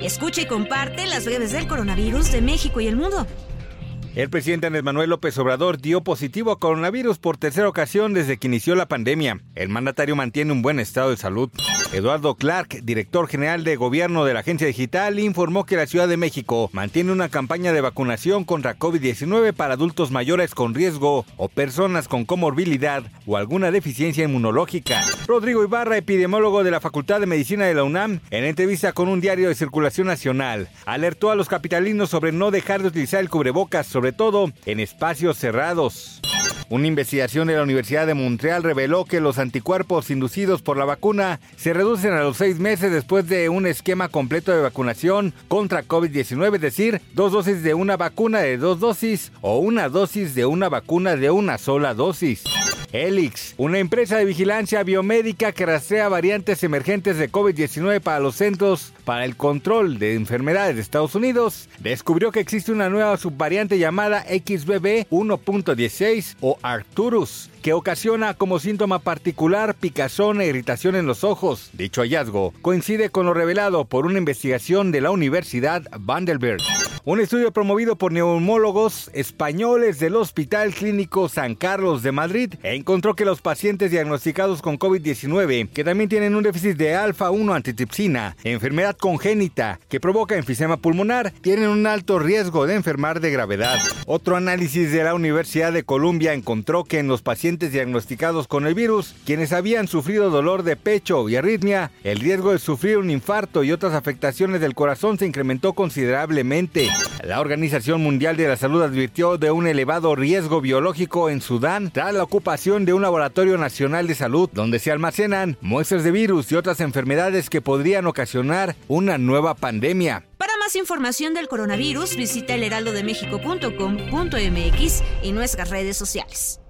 Escucha y comparte las breves del coronavirus de México y el mundo. El presidente Andrés Manuel López Obrador dio positivo a coronavirus por tercera ocasión desde que inició la pandemia. El mandatario mantiene un buen estado de salud. Eduardo Clark, director general de gobierno de la agencia digital, informó que la Ciudad de México mantiene una campaña de vacunación contra COVID-19 para adultos mayores con riesgo o personas con comorbilidad o alguna deficiencia inmunológica. Rodrigo Ibarra, epidemiólogo de la Facultad de Medicina de la UNAM, en entrevista con un diario de circulación nacional, alertó a los capitalinos sobre no dejar de utilizar el cubrebocas, sobre todo en espacios cerrados. Una investigación de la Universidad de Montreal reveló que los anticuerpos inducidos por la vacuna se reducen a los seis meses después de un esquema completo de vacunación contra COVID-19, es decir, dos dosis de una vacuna de dos dosis o una dosis de una vacuna de una sola dosis. Helix, una empresa de vigilancia biomédica que rastrea variantes emergentes de COVID-19 para los Centros para el Control de Enfermedades de Estados Unidos, descubrió que existe una nueva subvariante llamada XBB 1.16 o Arcturus, que ocasiona como síntoma particular picazón e irritación en los ojos. Dicho hallazgo coincide con lo revelado por una investigación de la Universidad Vanderbilt. Un estudio promovido por neumólogos españoles del Hospital Clínico San Carlos de Madrid encontró que los pacientes diagnosticados con COVID-19, que también tienen un déficit de alfa-1 antitripsina, enfermedad congénita que provoca enfisema pulmonar, tienen un alto riesgo de enfermar de gravedad. Otro análisis de la Universidad de Columbia encontró que en los pacientes diagnosticados con el virus, quienes habían sufrido dolor de pecho y arritmia, el riesgo de sufrir un infarto y otras afectaciones del corazón se incrementó considerablemente. La Organización Mundial de la Salud advirtió de un elevado riesgo biológico en Sudán tras la ocupación de un laboratorio nacional de salud donde se almacenan muestras de virus y otras enfermedades que podrían ocasionar una nueva pandemia. Para más información del coronavirus, visita elheraldodemexico.com.mx y nuestras redes sociales.